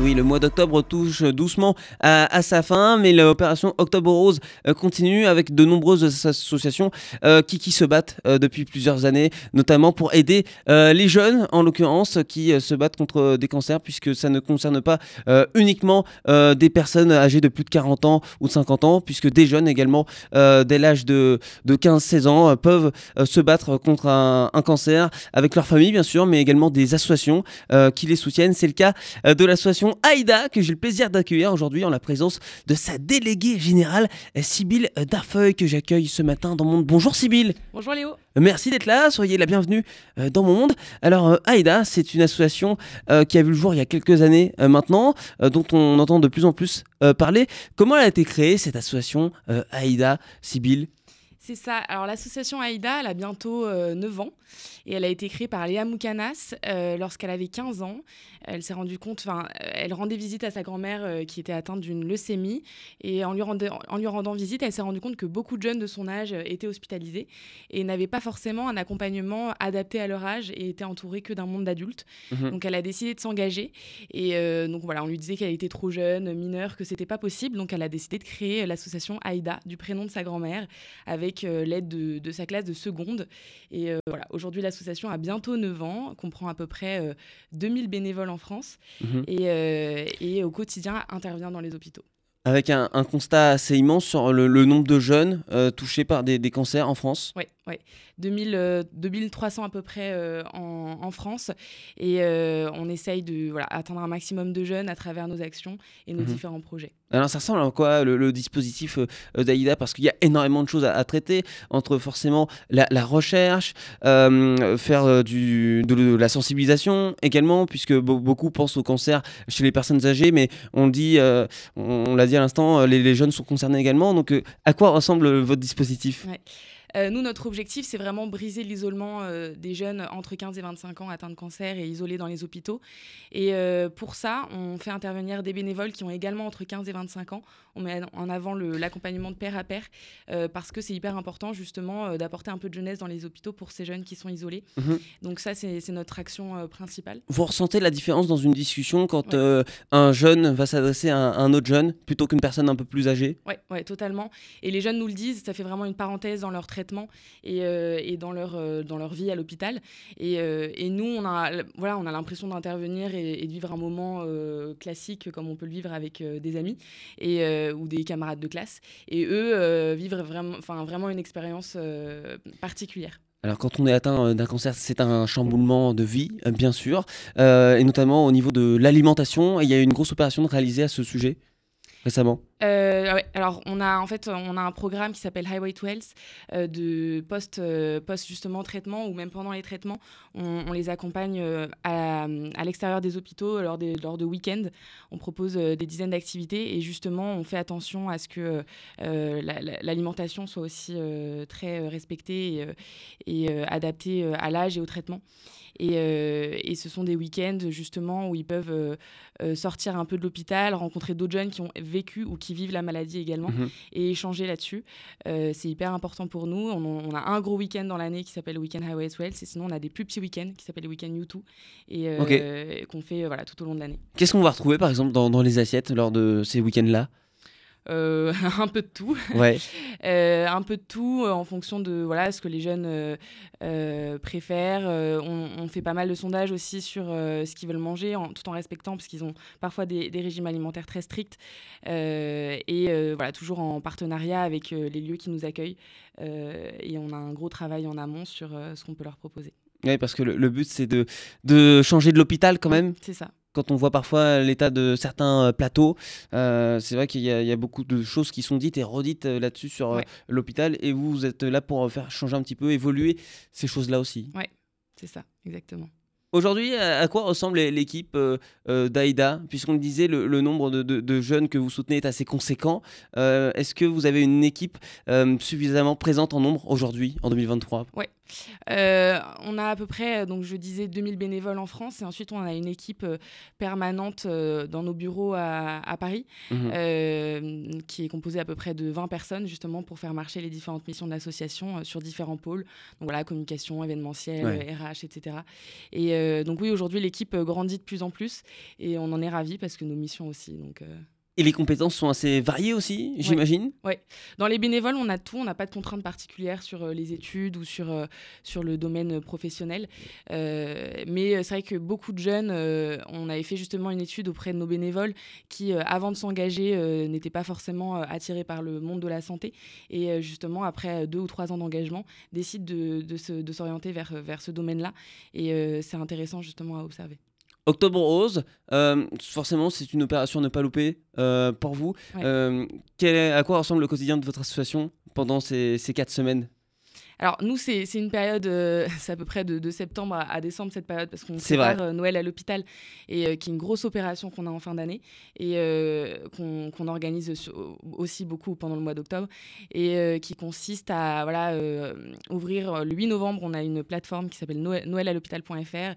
Eh oui, le mois d'octobre touche doucement à, sa fin, mais l'opération Octobre Rose euh, continue avec de nombreuses associations euh, qui, se battent euh, depuis plusieurs années, notamment pour aider les jeunes, en l'occurrence, qui se battent contre des cancers, puisque ça ne concerne pas uniquement des personnes âgées de plus de 40 ans ou de 50 ans, puisque des jeunes également, dès l'âge de, de 15-16 ans, peuvent se battre contre un, cancer avec leur famille, bien sûr, mais également des associations qui les soutiennent. C'est le cas de l'association Aïda, que j'ai le plaisir d'accueillir aujourd'hui en la présence de sa déléguée générale, Sybille Darfeuille, que j'accueille ce matin dans mon monde. Bonjour Sybille. Bonjour Léo. Merci d'être là, soyez la bienvenue euh, dans mon monde. Alors euh, Aïda, c'est une association euh, qui a vu le jour il y a quelques années maintenant, dont on entend de plus en plus parler. Comment elle a été créée cette association Aïda, Sybille c'est ça. Alors l'association Aïda, elle a bientôt 9 ans et elle a été créée par Léa Moukanas lorsqu'elle avait 15 ans. Elle s'est rendue compte, enfin, elle rendait visite à sa grand-mère euh, qui était atteinte d'une leucémie. Et en lui, en lui rendant visite, elle s'est rendue compte que beaucoup de jeunes de son âge euh, étaient hospitalisés et n'avaient pas forcément un accompagnement adapté à leur âge et étaient entourés que d'un monde d'adultes. Mhm. Donc elle a décidé de s'engager. Et euh, donc voilà, on lui disait qu'elle était trop jeune, mineure, que c'était pas possible. Donc elle a décidé de créer l'association AIDA, du prénom de sa grand-mère, avec l'aide de, sa classe de seconde. Et voilà, aujourd'hui l'association a bientôt 9 ans, comprend à peu près 2000 bénévoles en France mhm. euh, et, au quotidien intervient dans les hôpitaux. Avec un, constat assez immense sur le, nombre de jeunes euh, touchés par des, des, cancers en France. Oui, oui. 2000, 2300 euh, à peu près euh, en, France. Et euh, on essaye de voilà, atteindre un maximum de jeunes à travers nos actions et nos mhm. différents projets. Alors ça ressemble à quoi le, dispositif d'AIDA Parce qu'il y a énormément de choses à, traiter, entre forcément la, recherche, faire du, de, la sensibilisation également, puisque beaucoup pensent au cancer chez les personnes âgées, mais on dit, on, l'a dit à l'instant, les, jeunes sont concernés également. Donc à quoi ressemble votre dispositif? Euh, nous, notre objectif, c'est vraiment briser l'isolement euh, des jeunes entre 15 et 25 ans atteints de cancer et isolés dans les hôpitaux. Et euh, pour ça, on fait intervenir des bénévoles qui ont également entre 15 et 25 ans. On met en avant l'accompagnement de pair à pair parce que c'est hyper important justement d'apporter un peu de jeunesse dans les hôpitaux pour ces jeunes qui sont isolés. Mhm. Donc ça, c'est notre action principale. Vous ressentez la différence dans une discussion quand un jeune va s'adresser à, un autre jeune plutôt qu'une personne un peu plus âgée? Oui, ouais, totalement. Et les jeunes nous le disent, ça fait vraiment une parenthèse dans leur traitement et, euh, et dans, leur, euh, dans leur vie à l'hôpital. Et, euh, et, nous, on a, voilà, on a l'impression d'intervenir et, de vivre un moment classique comme on peut le vivre avec des amis et, ou des camarades de classe. Et eux vivent vraiment, vraiment une expérience particulière. Alors quand on est atteint d'un cancer, c'est un chamboulement de vie, bien sûr, et notamment au niveau de l'alimentation. Il y a une grosse opération réalisée à ce sujet? Récemment euh, alors on a en fait on a un programme qui s'appelle Highway to Health euh, de post euh, post justement traitement ou même pendant les traitements. On, les accompagne à, l'extérieur des hôpitaux lors des lors de week-ends on propose des dizaines d'activités et justement on fait attention à ce que l'alimentation soit aussi très respectée et adaptée à l'âge et au traitement euh, et, ce sont des week-ends justement où ils peuvent euh, euh, sortir un peu de l'hôpital, rencontrer d'autres jeunes qui ont vécu ou qui vivent la maladie également mhm. et échanger là-dessus. c'est hyper important pour nous. On, a un gros week-end dans l'année qui s'appelle le Weekend Highway Wells et sinon on a des plus petits week-ends qui s'appellent les week-ends U2 et qu'on fait voilà, tout au long de l'année. Qu'est-ce qu'on va retrouver par exemple dans, dans les assiettes lors de ces week-ends-là? Euh, un peu de tout. Ouais. Euh, un peu de tout euh, en fonction de voilà, ce que les jeunes préfèrent. On, fait pas mal de sondages aussi sur ce qu'ils veulent manger, en, tout en respectant, parce qu'ils ont parfois des, des, régimes alimentaires très stricts. et voilà, toujours en partenariat avec les lieux qui nous accueillent. et on a un gros travail en amont sur ce qu'on peut leur proposer. Oui, parce que le, le but, c'est de, de changer de l'hôpital quand même. C'est ça quand on voit parfois l'état de certains euh, plateaux, euh, c'est vrai qu'il y, a beaucoup de choses qui sont dites et redites euh, là-dessus sur l'hôpital. Et vous, vous êtes là pour faire changer un petit peu, évoluer ces choses-là aussi. Oui, c'est ça, exactement. Aujourd'hui, à quoi ressemble l'équipe d'Aïda? Puisqu'on le disait, le, nombre de, jeunes que vous soutenez est assez conséquent. Est-ce que vous avez une équipe suffisamment présente en nombre aujourd'hui, en 2023 Oui. On a à peu près, donc je disais, 2000 bénévoles en France et ensuite on a une équipe permanente dans nos bureaux à, Paris mmh qui est composée à peu près de 20 personnes justement pour faire marcher les différentes missions de l'association sur différents pôles. Donc voilà, communication, événementiel, RH, etc. Et donc oui, aujourd'hui l'équipe grandit de plus en plus et on en est ravis parce que nos missions aussi. Donc, et les compétences sont assez variées aussi, j'imagine Oui. Dans les bénévoles, on a tout. On n'a pas de contraintes particulières sur euh, les études ou sur, euh, sur le domaine professionnel. Euh, mais c'est vrai que beaucoup de jeunes, on avait fait justement une étude auprès de nos bénévoles qui, avant de s'engager, n'étaient pas forcément attirés par le monde de la santé. Et justement, après deux ou trois ans d'engagement, décident de, de s'orienter vers, vers ce domaine-là. Et c'est intéressant justement à observer. Octobre Rose, euh, forcément, c'est une opération à ne pas louper euh, pour vous. Euh, à quoi ressemble le quotidien de votre association pendant ces, ces quatre semaines? Alors, nous, c'est une période, euh, c'est à peu près de, septembre à, décembre, cette période, parce qu'on prépare euh, Noël à l'hôpital, et euh, qui est une grosse opération qu'on a en fin d'année, et qu'on organise aussi beaucoup pendant le mois d'octobre, et qui consiste à voilà, ouvrir le 8 novembre, on a une plateforme qui s'appelle noëlalhôpital.fr,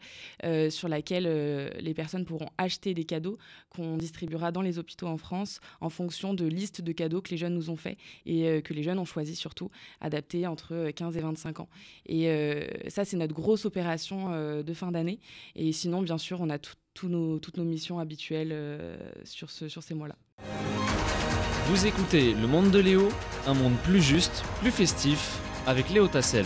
sur laquelle les personnes pourront acheter des cadeaux qu'on distribuera dans les hôpitaux en France, en fonction de listes de cadeaux que les jeunes nous ont fait, et que les jeunes ont choisi surtout, adaptés entre 15 et 25 ans. Et euh, ça, c'est notre grosse opération euh, de fin d'année. Et sinon, bien sûr, on a toutes nos missions habituelles euh, sur, sur ces mois-là. Vous écoutez Le Monde de Léo, un monde plus juste, plus festif, avec Léo Tassel.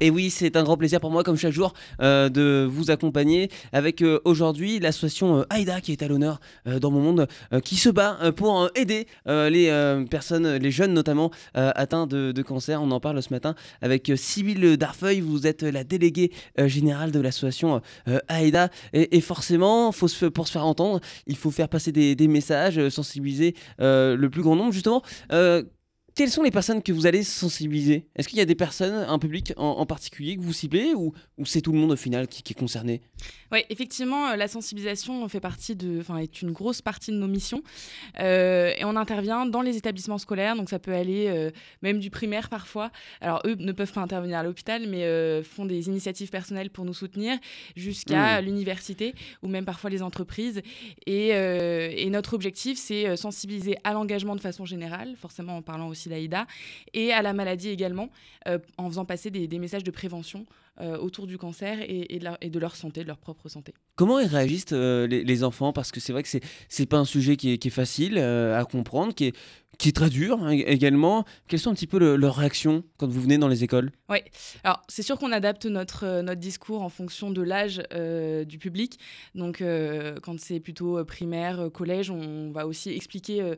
Et oui, c'est un grand plaisir pour moi, comme chaque jour, euh, de vous accompagner avec euh, aujourd'hui l'association euh, AIDA qui est à l'honneur dans mon monde, qui se bat pour aider les personnes, les jeunes notamment, atteints de, cancer. On en parle ce matin avec Sybille Darfeuille. Vous êtes la déléguée générale de l'association AIDA. Et, forcément, pour se faire entendre, il faut faire passer des messages, sensibiliser le plus grand nombre. Justement, quelles sont les personnes que vous allez sensibiliser? Est-ce qu'il y a des personnes, un public en, particulier que vous ciblez ou, c'est tout le monde au final qui, est concerné? Oui, effectivement, euh, la sensibilisation fait partie de, enfin, est une grosse partie de nos missions. Euh, et on intervient dans les établissements scolaires, donc ça peut aller euh, même du primaire parfois. Alors eux ne peuvent pas intervenir à l'hôpital, mais font des initiatives personnelles pour nous soutenir jusqu'à mmh. l'université ou même parfois les entreprises. Et, et notre objectif, c'est sensibiliser à l'engagement de façon générale, forcément en parlant aussi d'AIDA, et à la maladie également, euh, en faisant passer des, messages de prévention euh, autour du cancer et, de leur, santé, de leur propre santé. Comment ils réagissent euh, les, enfants? Parce que c'est vrai que c'est pas un sujet qui est, qui est facile à comprendre, qui est, qui est très dur hein, également. Quelles sont un petit peu leurs réactions quand vous venez dans les écoles? Oui, alors c'est sûr qu'on adapte notre, euh, notre discours en fonction de l'âge euh, du public. Donc euh, quand c'est plutôt primaire, collège, on va aussi expliquer,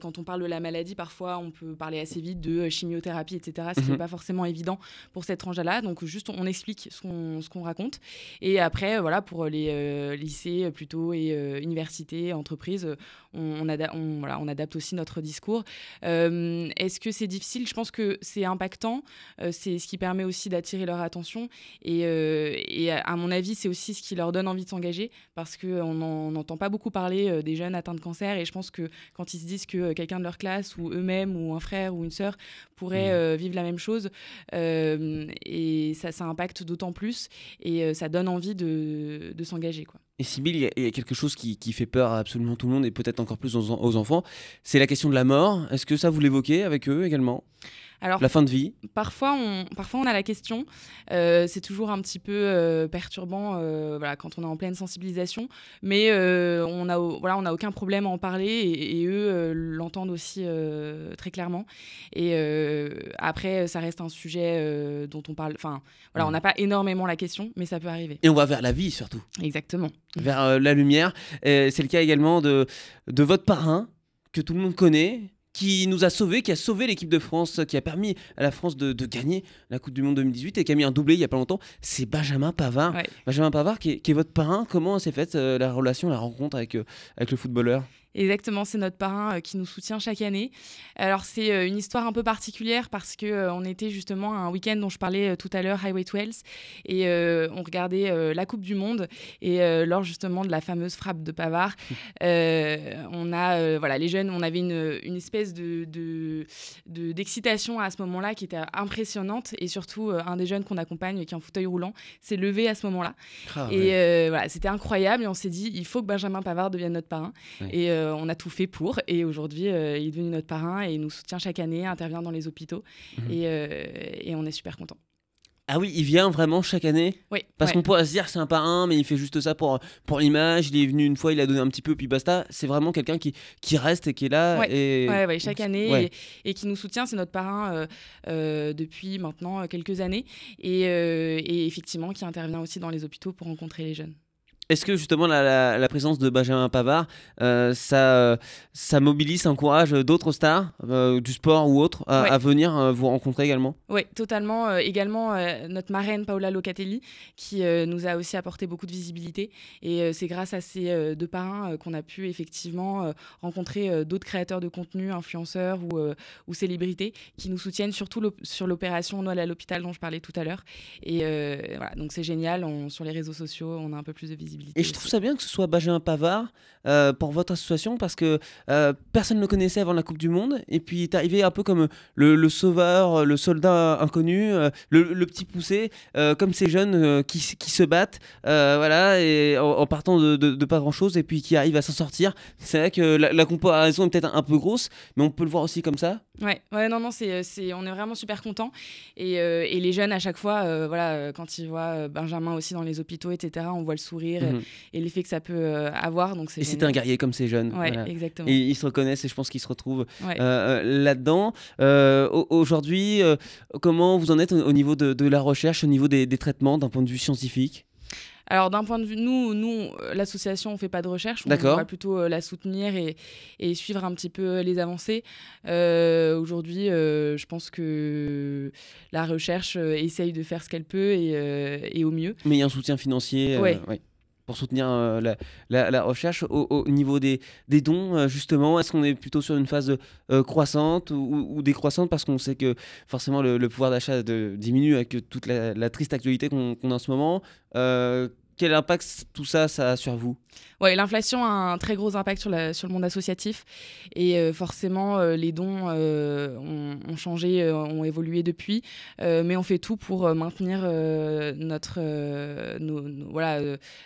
quand on parle de la maladie, parfois on peut parler assez vite de chimiothérapie, etc. Ce qui n'est mhm. pas forcément évident pour cette tranche-là. Donc juste on explique ce qu'on raconte. Et après, voilà, pour les lycées plutôt et universités, entreprises, on, on, voilà, on adapte aussi notre discours euh, est-ce que c'est difficile? Je pense que c'est impactant. Euh, c'est ce qui permet aussi d'attirer leur attention. Et, euh, et, à mon avis, c'est aussi ce qui leur donne envie de s'engager parce qu'on n'entend pas beaucoup parler des jeunes atteints de cancer. Et je pense que quand ils se disent que quelqu'un de leur classe ou eux-mêmes ou un frère ou une sœur pourrait mmh. vivre la même chose, et ça, ça impacte d'autant plus et ça donne envie de, de s'engager. Quoi. Et Sybille, il y, a quelque chose qui, qui, fait peur à absolument tout le monde et peut-être encore plus aux, aux enfants, c'est la question de la mort. Est-ce que ça vous l'évoquez avec eux également? Alors, la fin de vie Parfois, on, parfois on a la question. Euh, c'est toujours un petit peu euh, perturbant euh, voilà, quand on est en pleine sensibilisation. Mais on n'a voilà, on a aucun problème à en parler et, eux l'entendent aussi très clairement. Et après, ça reste un sujet dont on parle. Enfin, voilà, on n'a pas énormément la question, mais ça peut arriver. Et on va vers la vie surtout. Exactement. Vers la lumière. c'est le cas également de, de votre parrain que tout le monde connaît, qui nous a sauvés, qui a sauvé l'équipe de France, qui a permis à la France de, gagner la Coupe du Monde 2018 et qui a mis un doublé il y a pas longtemps, c'est Benjamin Pavard. Benjamin Pavard qui est, votre parrain. Comment s'est faite euh, la relation, la rencontre avec, euh, avec le footballeur? Exactement, c'est notre parrain qui nous soutient chaque année. Alors c'est une histoire un peu particulière parce que on était justement à un week-end dont je parlais tout à l'heure, Highway 12, et on regardait la Coupe du Monde et lors justement de la fameuse frappe de Pavard, on a voilà les jeunes, on avait une, une espèce de, de, d'excitation à ce moment-là qui était impressionnante et surtout un des jeunes qu'on accompagne qui est en fauteuil roulant s'est levé à ce moment-là. Ah, et voilà, c'était incroyable et on s'est dit il faut que Benjamin Pavard devienne notre parrain. Et euh, on a tout fait pour. Et aujourd'hui, euh, il est devenu notre parrain et il nous soutient chaque année, intervient dans les hôpitaux. Mhm. Euh, et, on est super contents. Ah oui, il vient vraiment chaque année Oui. Parce qu'on pourrait se dire c'est un parrain, mais il fait juste ça pour, pour l'image. Il est venu une fois, il a donné un petit peu, puis basta. C'est vraiment quelqu'un qui, qui reste et qui est là. Et... ouais, chaque année. Et, qui nous soutient. C'est notre parrain depuis maintenant quelques années. Et, et effectivement, qui intervient aussi dans les hôpitaux pour rencontrer les jeunes. Est-ce que justement la, présence de Benjamin Pavard, euh, ça, ça mobilise, encourage d'autres stars euh, du sport ou autres à, venir euh, vous rencontrer également? Oui, totalement. également notre marraine Paola Locatelli qui nous a aussi apporté beaucoup de visibilité. Et c'est grâce à ces deux parrains qu'on a pu effectivement rencontrer d'autres créateurs de contenu, influenceurs ou, ou célébrités qui nous soutiennent surtout sur l'opération Noël à l'hôpital dont je parlais tout à l'heure. Et voilà, donc c'est génial. On, sur les réseaux sociaux, on a un peu plus de visibilité. Et je trouve ça bien que ce soit Benjamin Pavard euh, pour votre association parce que euh, personne ne le connaissait avant la Coupe du Monde. Et puis, il est arrivé un peu comme le, sauveur, le soldat inconnu, euh, le, petit poussé, comme ces jeunes qui, qui, se battent voilà, et en, partant de, pas grand-chose et puis qui arrivent à s'en sortir. C'est vrai que la, comparaison est peut-être un peu grosse, mais on peut le voir aussi comme ça. Ouais, ouais non, non, c'est, on est vraiment super contents. Et, et les jeunes, à chaque fois, voilà, quand ils voient Benjamin aussi dans les hôpitaux, etc., on voit le sourire. Mhm. et l'effet que ça peut euh, avoir. Donc et c'est un guerrier comme ces jeunes. Ouais, exactement. Et ils se reconnaissent et je pense qu'ils se retrouvent euh, euh, là-dedans. Aujourd'hui, comment vous en êtes au, niveau de, la recherche, au niveau des traitements d'un point de vue scientifique? Alors d'un point de vue, nous, nous l'association, on fait pas de recherche, on, va plutôt euh, la soutenir et, et, suivre un petit peu les avancées. Euh, aujourd'hui, euh, je pense que la recherche essaye de faire ce qu'elle peut et, et, au mieux. Mais il y a un soutien financier. Ouais pour soutenir la, la, recherche au, niveau des, des dons justement? Est-ce qu'on est plutôt sur une phase croissante ou, décroissante? Parce qu'on sait que forcément le, pouvoir d'achat diminue avec toute la, triste actualité qu'on a en ce moment. Quel impact tout ça, ça a sur vous? Ouais, l'inflation a un très gros impact sur, la, sur le monde associatif et euh, forcément euh, les dons euh, ont, changé, ont évolué depuis, mais on fait tout pour maintenir notre, voilà,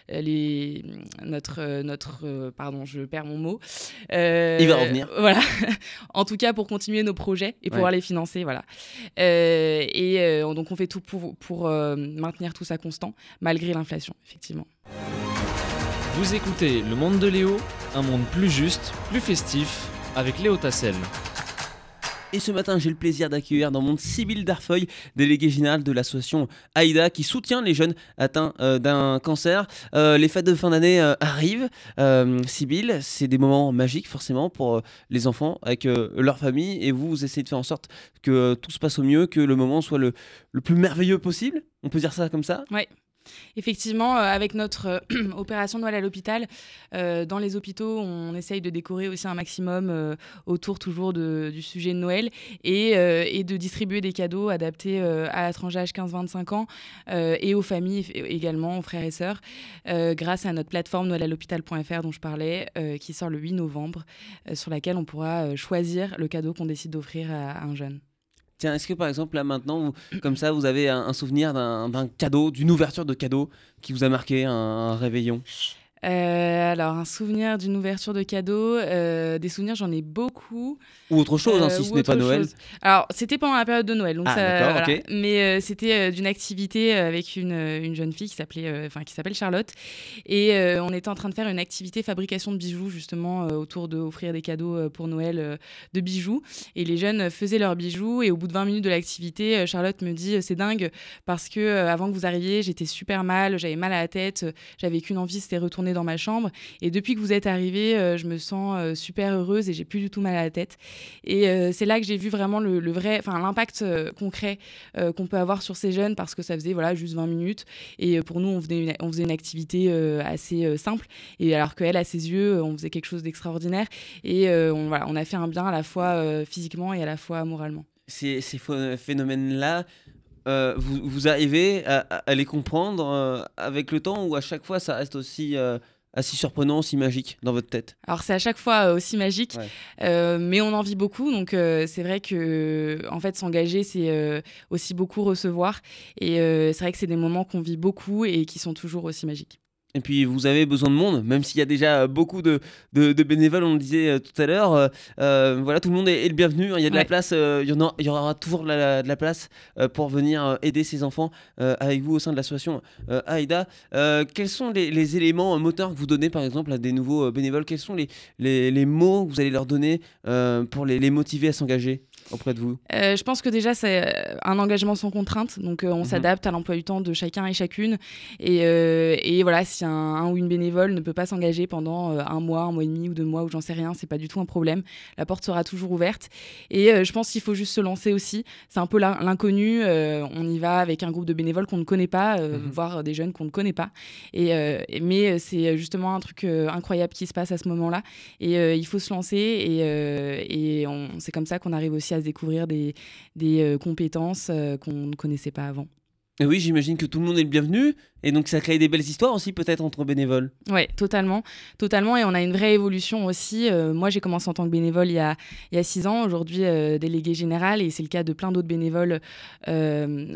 les, notre, notre, pardon, je perds mon mot. Il va revenir. Voilà, en tout cas pour continuer nos projets et pouvoir les financer, voilà. et donc on fait tout pour, pour maintenir tout ça constant malgré l'inflation, effectivement. Vous écoutez Le Monde de Léo, un monde plus juste, plus festif, avec Léo Tassel. Et ce matin, j'ai le plaisir d'accueillir dans mon Sybille Darfeuille, délégué général de l'association AIDA, qui soutient les jeunes atteints euh, d'un cancer. Euh, les fêtes de fin d'année euh, arrivent. Sybille, c'est des moments magiques forcément pour les enfants avec leur famille. Et vous, vous essayez de faire en sorte que tout se passe au mieux, que le moment soit le, le plus merveilleux possible. On peut dire ça comme ça? Oui, Effectivement, euh, avec notre euh, opération Noël à l'hôpital, euh, dans les hôpitaux, on essaye de décorer aussi un maximum autour toujours du sujet de Noël et, de distribuer des cadeaux adaptés à la tranche d'âge 15-25 ans et aux familles également, aux frères et sœurs, grâce à notre plateforme noëlalhôpital.fr dont je parlais, qui sort le 8 novembre, sur laquelle on pourra choisir le cadeau qu'on décide d'offrir à un jeune. Tiens, est-ce que par exemple, là maintenant, comme ça, vous avez un, souvenir d'un cadeau, d'une ouverture de cadeau qui vous a marqué, un réveillon? Euh, alors, un souvenir d'une ouverture de cadeau. Euh, des souvenirs, j'en ai beaucoup. Ou autre chose, hein, si euh, ce n'est pas Noël. Alors, c'était pendant la période de Noël. Donc ah, ça, voilà. Mais c'était d'une activité avec une, une, jeune fille qui s'appelait, enfin qui s'appelle Charlotte. Et on était en train de faire une activité fabrication de bijoux, justement, autour d'offrir des cadeaux pour Noël de bijoux. Et les jeunes faisaient leurs bijoux. Et au bout de 20 minutes de l'activité, Charlotte me dit C'est dingue, parce que avant que vous arriviez, j'étais super mal, j'avais mal à la tête, j'avais qu'une envie, c'était retourner dans ma chambre. Et depuis que vous êtes arrivé, je me sens super heureuse et j'ai plus du tout mal à la tête. Et c'est là que j'ai vu vraiment le, vrai, enfin l'impact concret qu'on peut avoir sur ces jeunes parce que ça faisait voilà juste 20 minutes et pour nous on une, on faisait une activité assez simple et alors qu'elle à ses yeux on faisait quelque chose d'extraordinaire et on, voilà, on a fait un bien à la fois physiquement et à la fois moralement. Ces, ces phénomènes-là, euh, vous, arrivez à, les comprendre euh, avec le temps ou à chaque fois ça reste aussi euh, assez surprenant, aussi magique dans votre tête? Alors c'est à chaque fois aussi magique, mais on en vit beaucoup, donc c'est vrai que en fait s'engager c'est aussi beaucoup recevoir, et c'est vrai que c'est des moments qu'on vit beaucoup et qui sont toujours aussi magiques. Et puis vous avez besoin de monde, même s'il y a déjà beaucoup de, de, bénévoles, on le disait euh, tout à l'heure. Euh, euh, voilà, tout le monde est, le bienvenu. Il y a de la place, il, y en a, il y aura toujours de la, place pour venir aider ces enfants avec vous au sein de l'association AIDA. quels sont les, éléments moteurs que vous donnez par exemple à des nouveaux bénévoles? Quels sont les, les, mots que vous allez leur donner pour les motiver à s'engager? Auprès de vous? Euh, Je pense que déjà, c'est euh, un engagement sans contrainte. Donc, euh, on mhm. s'adapte à l'emploi du temps de chacun et chacune. Et, et voilà, si un, ou une bénévole ne peut pas s'engager pendant un mois, un mois et demi ou deux mois, ou j'en sais rien, c'est pas du tout un problème. La porte sera toujours ouverte. Et je pense qu'il faut juste se lancer aussi. C'est un peu l'inconnu. on y va avec un groupe de bénévoles qu'on ne connaît pas, mhm. voire des jeunes qu'on ne connaît pas. Et, mais c'est justement un truc incroyable qui se passe à ce moment-là. Et il faut se lancer. Et, et c'est comme ça qu'on arrive aussi à découvrir des, des euh, compétences euh, qu'on ne connaissait pas avant. Et oui, j'imagine que tout le monde est le bienvenu. Et donc, ça crée des belles histoires aussi, peut-être, entre bénévoles. Oui, totalement. Totalement. Et on a une vraie évolution aussi. Euh, moi, j'ai commencé en tant que bénévole il y a, il y a six ans. Aujourd'hui, délégué général. Et c'est le cas de plein d'autres bénévoles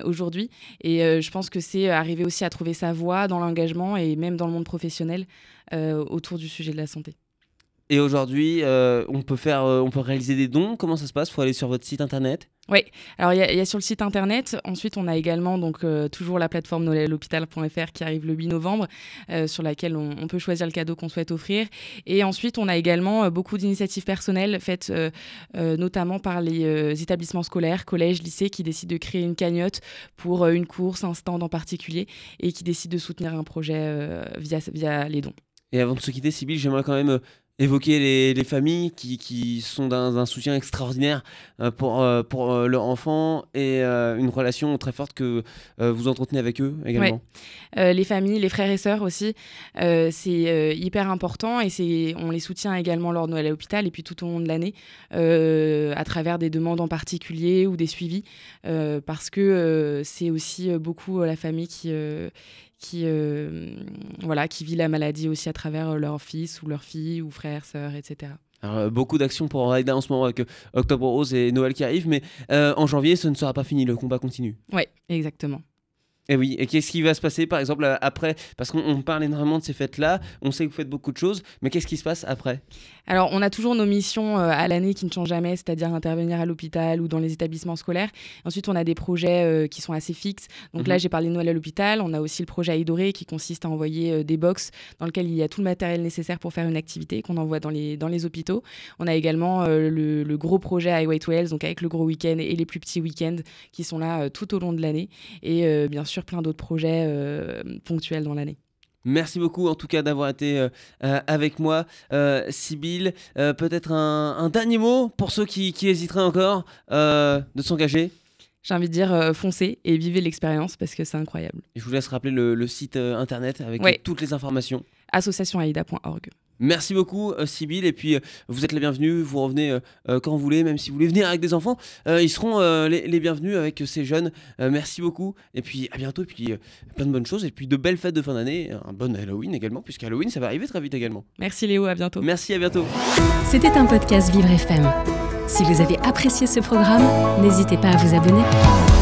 aujourd'hui. Et je pense que c'est arriver aussi à trouver sa voie dans l'engagement et même dans le monde professionnel autour du sujet de la santé. Et aujourd'hui, euh, on peut faire, euh, on peut réaliser des dons. Comment ça se passe? Il faut aller sur votre site internet? Oui, alors il y, a sur le site internet. Ensuite, on a également donc euh, toujours la plateforme noëlhôpital.fr qui arrive le 8 novembre, sur laquelle on, peut choisir le cadeau qu'on souhaite offrir. Et ensuite, on a également beaucoup d'initiatives personnelles faites notamment par les établissements scolaires, collèges, lycées, qui décident de créer une cagnotte pour une course, un stand en particulier, et qui décident de soutenir un projet via, via les dons. Et avant de se quitter, Sybille, j'aimerais quand même évoquer les, familles qui, qui sont d'un soutien extraordinaire euh, pour, euh, pour euh, leur enfant et une relation très forte que vous entretenez avec eux également. les familles, les frères et sœurs aussi, c'est hyper important et on les soutient également lors de Noël à l'hôpital et puis tout au long de l'année à travers des demandes en particulier ou des suivis parce que c'est aussi beaucoup la famille qui qui, euh, voilà, qui vit la maladie aussi à travers euh, leur fils ou leur fille ou frère, sœur, etc. Alors, euh, beaucoup d'actions pour Raida en ce moment avec Octobre Rose et Noël qui arrivent, mais en janvier, ce ne sera pas fini, le combat continue. Oui, exactement. Et oui, et qu'est-ce qui va se passer par exemple euh, après? Parce qu'on parle énormément de ces fêtes-là, on sait que vous faites beaucoup de choses, mais qu'est-ce qui se passe après? Alors, on a toujours nos missions euh, à l'année qui ne changent jamais, c'est-à-dire intervenir à l'hôpital ou dans les établissements scolaires. Ensuite, on a des projets euh, qui sont assez fixes. Donc là, mhm. j'ai parlé de Noël à l'hôpital. On a aussi le projet Aidoré qui consiste à envoyer des box dans lesquelles il y a tout le matériel nécessaire pour faire une activité qu'on envoie dans les, dans les hôpitaux. On a également le, gros projet Highway to Health, donc avec le gros week-end et les plus petits week-ends qui sont là tout au long de l'année. Et bien sûr, sur plein d'autres projets euh, ponctuels dans l'année. Merci beaucoup en tout cas d'avoir été euh, euh, avec moi, euh, Peut-être un, dernier mot pour ceux qui, hésiteraient encore de s'engager? J'ai envie de dire foncez et vivez l'expérience parce que c'est incroyable. je vous laisse rappeler le, site internet avec toutes les informations. associationaida.org. Merci beaucoup, euh, Sybille. Et puis, euh, vous êtes les bienvenus. Vous revenez euh, quand vous voulez, même si vous voulez venir avec des enfants. ils seront les, bienvenus avec ces jeunes. merci beaucoup. Et puis, à bientôt. Et puis, plein de bonnes choses. Et puis, de belles fêtes de fin d'année. Un bon Halloween également, puisque Halloween, ça va arriver très vite également. Merci, Léo. À bientôt. Merci, à bientôt. C'était un podcast Vivre FM. Si vous avez apprécié ce programme, n'hésitez pas à vous abonner.